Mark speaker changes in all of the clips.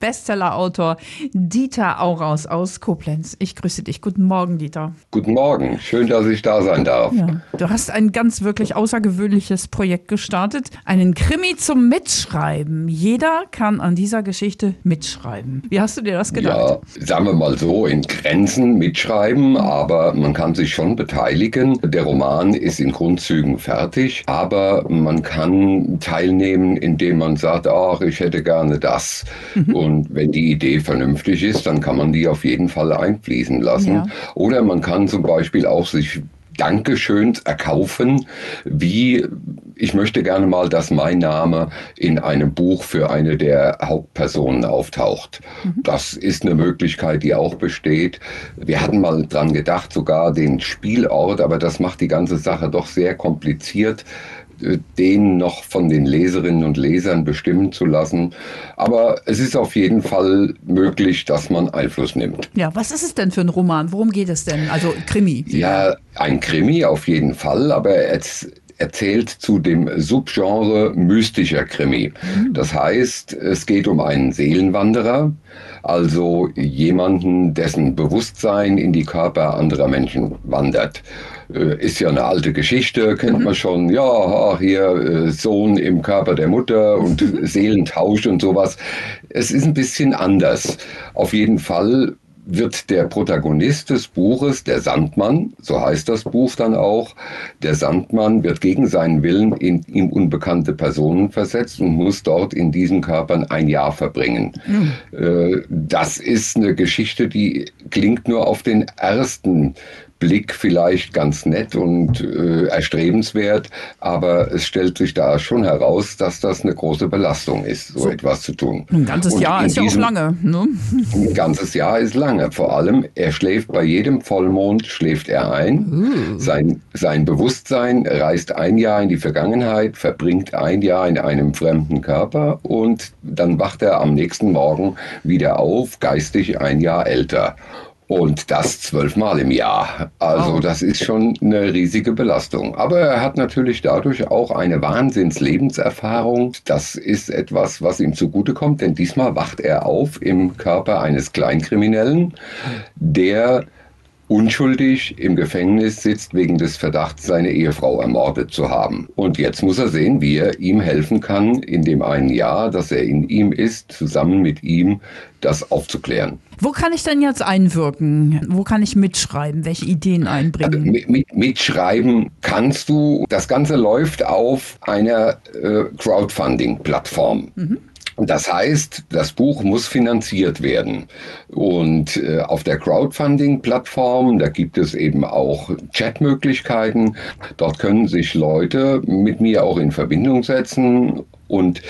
Speaker 1: Bestsellerautor Dieter Auraus aus Koblenz. Ich grüße dich. Guten Morgen, Dieter.
Speaker 2: Guten Morgen. Schön, dass ich da sein darf.
Speaker 1: Ja. Du hast ein ganz wirklich außergewöhnliches Projekt gestartet. Einen Krimi zum Mitschreiben. Jeder kann an dieser Geschichte mitschreiben. Wie hast du dir das gedacht?
Speaker 2: Ja, sagen wir mal so, in Grenzen mitschreiben, aber man kann sich schon beteiligen. Der Roman ist in Grundzügen fertig, aber man kann teilnehmen, indem man sagt, ach, ich hätte gerne das. Mhm. Und wenn die Idee vernünftig ist, dann kann man die auf jeden Fall einfließen lassen. Ja. Oder man kann zum Beispiel auch sich Dankeschöns erkaufen, wie ich möchte gerne mal, dass mein Name in einem Buch für eine der Hauptpersonen auftaucht. Mhm. Das ist eine Möglichkeit, die auch besteht. Wir hatten mal dran gedacht, sogar den Spielort, aber das macht die ganze Sache doch sehr kompliziert den noch von den Leserinnen und Lesern bestimmen zu lassen. Aber es ist auf jeden Fall möglich, dass man Einfluss nimmt.
Speaker 1: Ja, was ist es denn für ein Roman? Worum geht es denn? Also Krimi?
Speaker 2: Ja, ein Krimi auf jeden Fall, aber es erzählt zu dem Subgenre mystischer Krimi. Mhm. Das heißt, es geht um einen Seelenwanderer, also jemanden, dessen Bewusstsein in die Körper anderer Menschen wandert. Äh, ist ja eine alte Geschichte, kennt mhm. man schon. Ja, hier äh, Sohn im Körper der Mutter und mhm. Seelentausch und sowas. Es ist ein bisschen anders. Auf jeden Fall wird der Protagonist des Buches, der Sandmann, so heißt das Buch dann auch, der Sandmann wird gegen seinen Willen in ihm unbekannte Personen versetzt und muss dort in diesen Körpern ein Jahr verbringen. Mhm. Das ist eine Geschichte, die klingt nur auf den ersten Blick vielleicht ganz nett und äh, erstrebenswert, aber es stellt sich da schon heraus, dass das eine große Belastung ist, so, so. etwas zu tun.
Speaker 1: Ein ganzes und Jahr ist ja auch lange. Ne?
Speaker 2: Ein ganzes Jahr ist lange. Vor allem, er schläft bei jedem Vollmond, schläft er ein. Uh. Sein, sein Bewusstsein reist ein Jahr in die Vergangenheit, verbringt ein Jahr in einem fremden Körper und dann wacht er am nächsten Morgen wieder auf, geistig ein Jahr älter. Und das zwölfmal im Jahr. Also das ist schon eine riesige Belastung. Aber er hat natürlich dadurch auch eine Wahnsinns-Lebenserfahrung. Das ist etwas, was ihm zugutekommt, denn diesmal wacht er auf im Körper eines Kleinkriminellen, der unschuldig im Gefängnis sitzt wegen des Verdachts, seine Ehefrau ermordet zu haben. Und jetzt muss er sehen, wie er ihm helfen kann, in dem einen Jahr, dass er in ihm ist, zusammen mit ihm das aufzuklären.
Speaker 1: Wo kann ich denn jetzt einwirken? Wo kann ich mitschreiben? Welche Ideen einbringen? Also
Speaker 2: mit, mit, mitschreiben kannst du. Das Ganze läuft auf einer äh, Crowdfunding-Plattform. Mhm. Das heißt, das Buch muss finanziert werden. Und äh, auf der Crowdfunding-Plattform, da gibt es eben auch Chatmöglichkeiten. Dort können sich Leute mit mir auch in Verbindung setzen und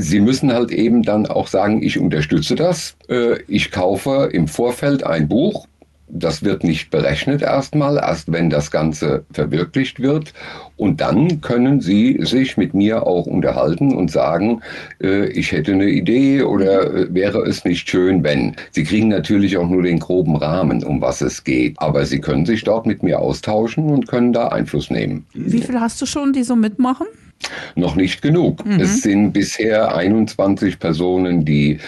Speaker 2: Sie müssen halt eben dann auch sagen, ich unterstütze das. Äh, ich kaufe im Vorfeld ein Buch das wird nicht berechnet erstmal, erst wenn das Ganze verwirklicht wird. Und dann können Sie sich mit mir auch unterhalten und sagen, äh, ich hätte eine Idee oder äh, wäre es nicht schön, wenn. Sie kriegen natürlich auch nur den groben Rahmen, um was es geht. Aber Sie können sich dort mit mir austauschen und können da Einfluss nehmen.
Speaker 1: Wie viel hast du schon, die so mitmachen?
Speaker 2: Noch nicht genug. Mhm. Es sind bisher 21 Personen, die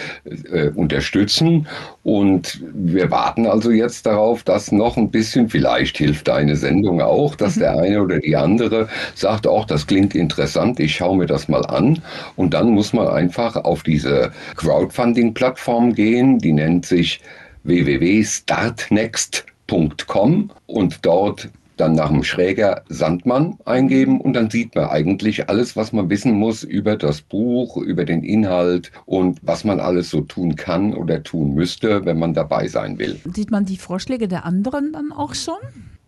Speaker 2: äh, unterstützen und wir warten also jetzt darauf, dass noch ein bisschen, vielleicht hilft deine Sendung auch, dass mhm. der eine oder die andere sagt, auch das klingt interessant, ich schaue mir das mal an und dann muss man einfach auf diese Crowdfunding-Plattform gehen, die nennt sich www.startnext.com und dort dann nach dem Schräger Sandmann eingeben und dann sieht man eigentlich alles, was man wissen muss über das Buch, über den Inhalt und was man alles so tun kann oder tun müsste, wenn man dabei sein will.
Speaker 1: Sieht man die Vorschläge der anderen dann auch schon?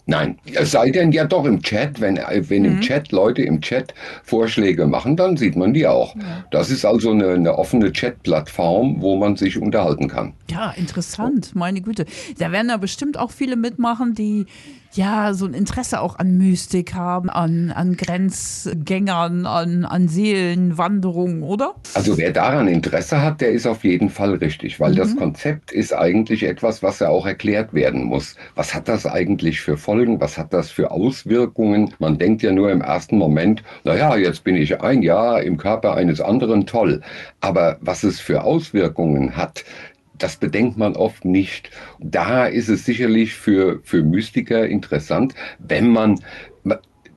Speaker 2: Nein, es sei denn ja doch im Chat, wenn, wenn mhm. im Chat Leute im Chat Vorschläge machen, dann sieht man die auch. Ja. Das ist also eine, eine offene Chat-Plattform, wo man sich unterhalten kann.
Speaker 1: Ja, interessant, meine Güte. Da werden ja bestimmt auch viele mitmachen, die ja so ein Interesse auch an Mystik haben, an, an Grenzgängern, an, an Seelenwanderungen, oder?
Speaker 2: Also wer daran Interesse hat, der ist auf jeden Fall richtig, weil mhm. das Konzept ist eigentlich etwas, was ja auch erklärt werden muss. Was hat das eigentlich für Folgen? Was hat das für Auswirkungen? Man denkt ja nur im ersten Moment, naja, jetzt bin ich ein Jahr im Körper eines anderen, toll. Aber was es für Auswirkungen hat, das bedenkt man oft nicht. Da ist es sicherlich für, für Mystiker interessant, wenn man,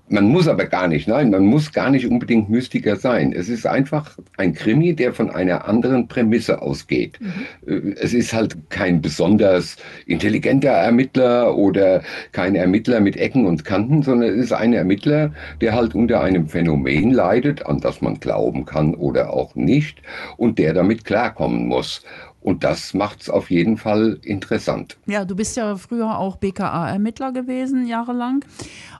Speaker 2: man muss aber gar nicht, nein, man muss gar nicht unbedingt Mystiker sein. Es ist einfach ein Krimi, der von einer anderen Prämisse ausgeht. Mhm. Es ist halt kein besonders intelligenter Ermittler oder kein Ermittler mit Ecken und Kanten, sondern es ist ein Ermittler, der halt unter einem Phänomen leidet, an das man glauben kann oder auch nicht, und der damit klarkommen muss. Und das macht es auf jeden Fall interessant.
Speaker 1: Ja, du bist ja früher auch BKA-Ermittler gewesen, jahrelang.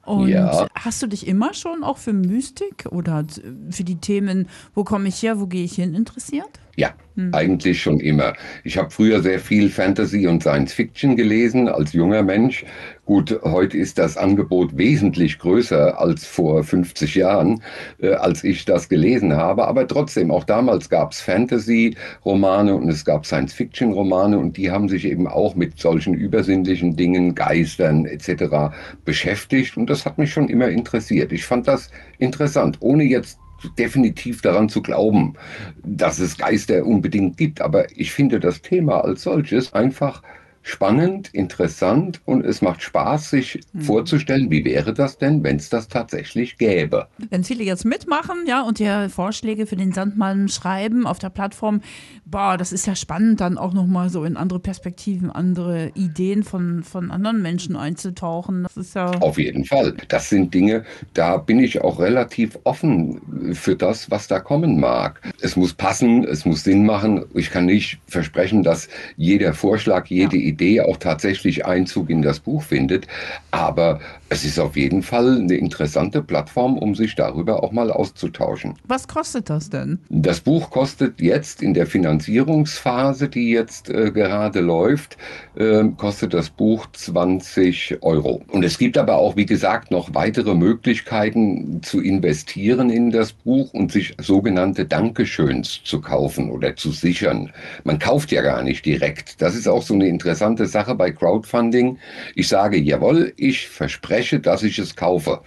Speaker 1: Und ja. hast du dich immer schon auch für Mystik oder für die Themen, wo komme ich her, wo gehe ich hin, interessiert?
Speaker 2: Ja, hm. eigentlich schon immer. Ich habe früher sehr viel Fantasy und Science Fiction gelesen als junger Mensch. Gut, heute ist das Angebot wesentlich größer als vor 50 Jahren, äh, als ich das gelesen habe. Aber trotzdem, auch damals gab es Fantasy-Romane und es gab Science-Fiction-Romane und die haben sich eben auch mit solchen übersinnlichen Dingen, Geistern etc. beschäftigt. Und das hat mich schon immer interessiert. Ich fand das interessant, ohne jetzt definitiv daran zu glauben, dass es Geister unbedingt gibt. Aber ich finde das Thema als solches einfach spannend, interessant und es macht Spaß, sich mhm. vorzustellen, wie wäre das denn, wenn es das tatsächlich gäbe.
Speaker 1: Wenn viele jetzt mitmachen, ja, und dir Vorschläge für den Sandmann schreiben auf der Plattform, boah, das ist ja spannend, dann auch nochmal so in andere Perspektiven, andere Ideen von, von anderen Menschen einzutauchen. Das ist ja.
Speaker 2: Auf jeden Fall. Das sind Dinge, da bin ich auch relativ offen für das, was da kommen mag. Es muss passen, es muss Sinn machen. Ich kann nicht versprechen, dass jeder Vorschlag, jede ja. Idee Idee auch tatsächlich Einzug in das Buch findet. Aber es ist auf jeden Fall eine interessante Plattform, um sich darüber auch mal auszutauschen.
Speaker 1: Was kostet das denn?
Speaker 2: Das Buch kostet jetzt in der Finanzierungsphase, die jetzt äh, gerade läuft, äh, kostet das Buch 20 Euro. Und es gibt aber auch, wie gesagt, noch weitere Möglichkeiten zu investieren in das Buch und sich sogenannte Dankeschöns zu kaufen oder zu sichern. Man kauft ja gar nicht direkt. Das ist auch so eine interessante Sache bei Crowdfunding. Ich sage, jawohl, ich verspreche, verspreche, dass ich es kaufe,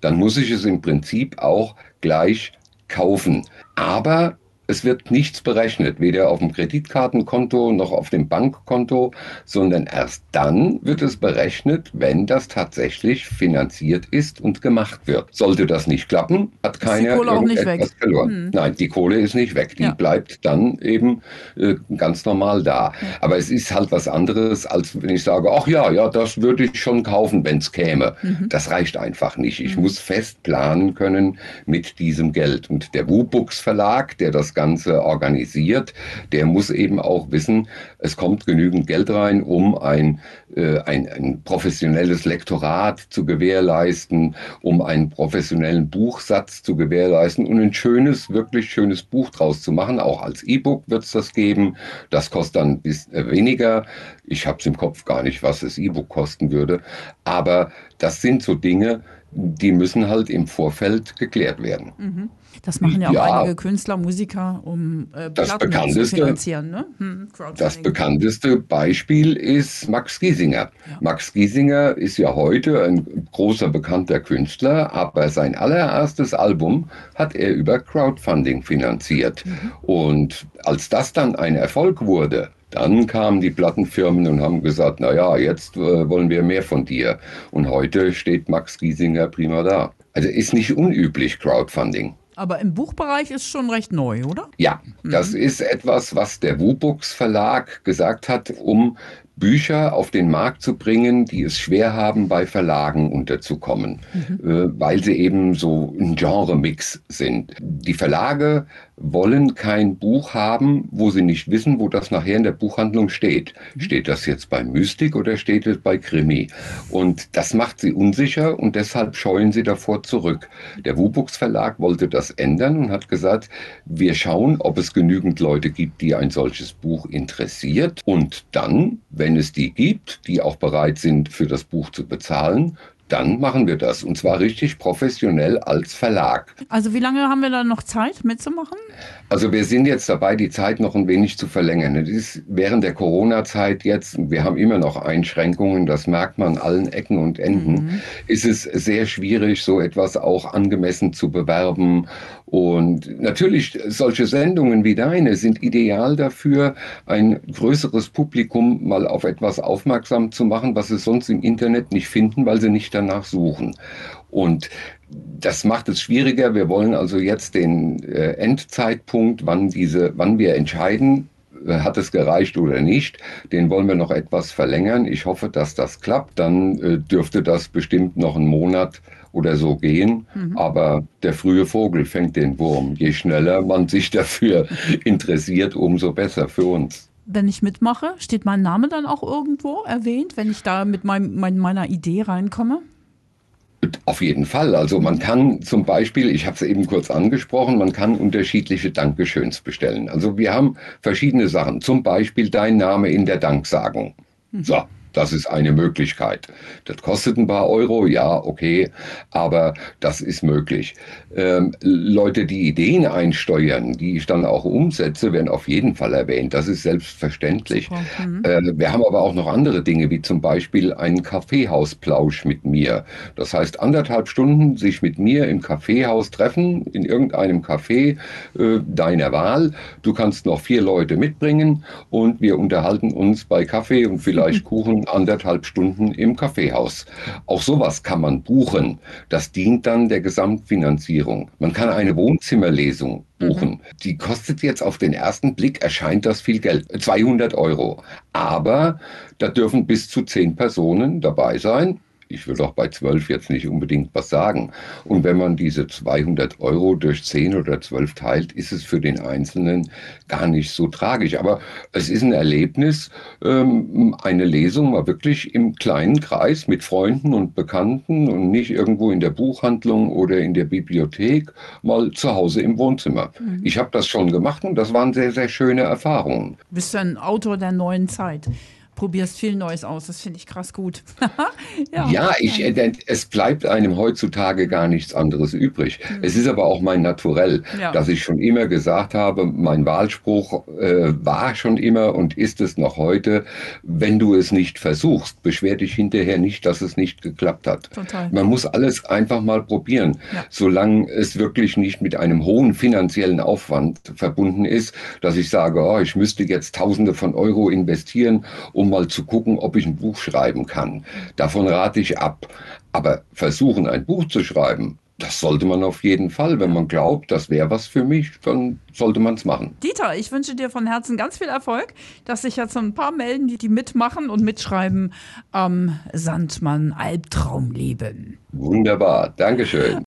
Speaker 2: dann muss ich es im Prinzip auch gleich kaufen. Aber es wird nichts berechnet, weder auf dem Kreditkartenkonto noch auf dem Bankkonto, sondern erst dann wird es berechnet, wenn das tatsächlich finanziert ist und gemacht wird. Sollte das nicht klappen, hat keiner irgendetwas verloren. Hm. Nein, die Kohle ist nicht weg. Die ja. bleibt dann eben äh, ganz normal da. Ja. Aber es ist halt was anderes, als wenn ich sage, ach ja, ja, das würde ich schon kaufen, wenn es käme. Mhm. Das reicht einfach nicht. Ich mhm. muss fest planen können mit diesem Geld. Und der WUBUX Verlag, der das Ganze organisiert, der muss eben auch wissen, es kommt genügend Geld rein, um ein, äh, ein, ein professionelles Lektorat zu gewährleisten, um einen professionellen Buchsatz zu gewährleisten und ein schönes, wirklich schönes Buch draus zu machen. Auch als E-Book wird es das geben. Das kostet dann bis, äh, weniger. Ich habe es im Kopf gar nicht, was das E-Book kosten würde. Aber das sind so Dinge, die müssen halt im Vorfeld geklärt werden. Mhm.
Speaker 1: Das machen ja auch ja, einige Künstler, Musiker, um äh,
Speaker 2: das bekannteste, zu finanzieren. Ne? Hm, das bekannteste Beispiel ist Max Giesinger. Ja. Max Giesinger ist ja heute ein großer bekannter Künstler, aber sein allererstes Album hat er über Crowdfunding finanziert. Mhm. Und als das dann ein Erfolg wurde, dann kamen die Plattenfirmen und haben gesagt, na ja, jetzt äh, wollen wir mehr von dir. Und heute steht Max Giesinger prima da. Also ist nicht unüblich Crowdfunding.
Speaker 1: Aber im Buchbereich ist schon recht neu, oder?
Speaker 2: Ja, mhm. das ist etwas, was der Wubux Verlag gesagt hat, um Bücher auf den Markt zu bringen, die es schwer haben, bei Verlagen unterzukommen, mhm. äh, weil sie eben so ein Genre-Mix sind. Die Verlage wollen kein Buch haben, wo sie nicht wissen, wo das nachher in der Buchhandlung steht. Mhm. Steht das jetzt bei Mystik oder steht es bei Krimi? Und das macht sie unsicher und deshalb scheuen sie davor zurück. Der Wubux Verlag wollte das ändern und hat gesagt, wir schauen, ob es genügend Leute gibt, die ein solches Buch interessiert und dann, wenn wenn es die gibt, die auch bereit sind, für das Buch zu bezahlen, dann machen wir das. Und zwar richtig professionell als Verlag.
Speaker 1: Also wie lange haben wir da noch Zeit mitzumachen?
Speaker 2: Also wir sind jetzt dabei, die Zeit noch ein wenig zu verlängern. Das ist während der Corona-Zeit jetzt, wir haben immer noch Einschränkungen, das merkt man an allen Ecken und Enden, mhm. ist es sehr schwierig, so etwas auch angemessen zu bewerben. Und natürlich, solche Sendungen wie deine sind ideal dafür, ein größeres Publikum mal auf etwas aufmerksam zu machen, was sie sonst im Internet nicht finden, weil sie nicht danach suchen. Und das macht es schwieriger. Wir wollen also jetzt den äh, Endzeitpunkt, wann diese, wann wir entscheiden, äh, hat es gereicht oder nicht, den wollen wir noch etwas verlängern. Ich hoffe, dass das klappt. Dann äh, dürfte das bestimmt noch einen Monat oder so gehen. Mhm. Aber der frühe Vogel fängt den Wurm. Je schneller man sich dafür interessiert, umso besser für uns
Speaker 1: wenn ich mitmache, steht mein Name dann auch irgendwo erwähnt, wenn ich da mit mein, mein, meiner Idee reinkomme?
Speaker 2: Auf jeden Fall. Also man kann zum Beispiel, ich habe es eben kurz angesprochen, man kann unterschiedliche Dankeschöns bestellen. Also wir haben verschiedene Sachen. Zum Beispiel dein Name in der Danksagung. Mhm. So, das ist eine Möglichkeit. Das kostet ein paar Euro, ja, okay, aber das ist möglich. Ähm, Leute, die Ideen einsteuern, die ich dann auch umsetze, werden auf jeden Fall erwähnt. Das ist selbstverständlich. Mhm. Äh, wir haben aber auch noch andere Dinge, wie zum Beispiel einen Kaffeehausplausch mit mir. Das heißt, anderthalb Stunden sich mit mir im Kaffeehaus treffen, in irgendeinem Café äh, deiner Wahl. Du kannst noch vier Leute mitbringen und wir unterhalten uns bei Kaffee und vielleicht Kuchen anderthalb Stunden im Kaffeehaus. Auch sowas kann man buchen. Das dient dann der Gesamtfinanzierung. Man kann eine Wohnzimmerlesung buchen. Mhm. Die kostet jetzt auf den ersten Blick, erscheint das viel Geld, 200 Euro. Aber da dürfen bis zu zehn Personen dabei sein ich will doch bei 12 jetzt nicht unbedingt was sagen. Und wenn man diese 200 Euro durch 10 oder 12 teilt, ist es für den Einzelnen gar nicht so tragisch. Aber es ist ein Erlebnis, ähm, eine Lesung mal wirklich im kleinen Kreis mit Freunden und Bekannten und nicht irgendwo in der Buchhandlung oder in der Bibliothek, mal zu Hause im Wohnzimmer. Mhm. Ich habe das schon gemacht und das waren sehr, sehr schöne Erfahrungen.
Speaker 1: Bist du ein Autor der neuen Zeit? Probierst viel Neues aus. Das finde ich krass gut.
Speaker 2: ja, ja ich, es bleibt einem heutzutage gar nichts anderes übrig. Mhm. Es ist aber auch mein Naturell, ja. dass ich schon immer gesagt habe, mein Wahlspruch äh, war schon immer und ist es noch heute, wenn du es nicht versuchst, beschwer dich hinterher nicht, dass es nicht geklappt hat. Total. Man muss alles einfach mal probieren, ja. solange es wirklich nicht mit einem hohen finanziellen Aufwand verbunden ist, dass ich sage, oh, ich müsste jetzt Tausende von Euro investieren, um um mal zu gucken, ob ich ein Buch schreiben kann. Davon rate ich ab. Aber versuchen, ein Buch zu schreiben, das sollte man auf jeden Fall. Wenn man glaubt, das wäre was für mich, dann sollte man es machen.
Speaker 1: Dieter, ich wünsche dir von Herzen ganz viel Erfolg, dass sich jetzt ein paar melden, die, die mitmachen und mitschreiben am Sandmann Albtraumleben.
Speaker 2: Wunderbar, Dankeschön.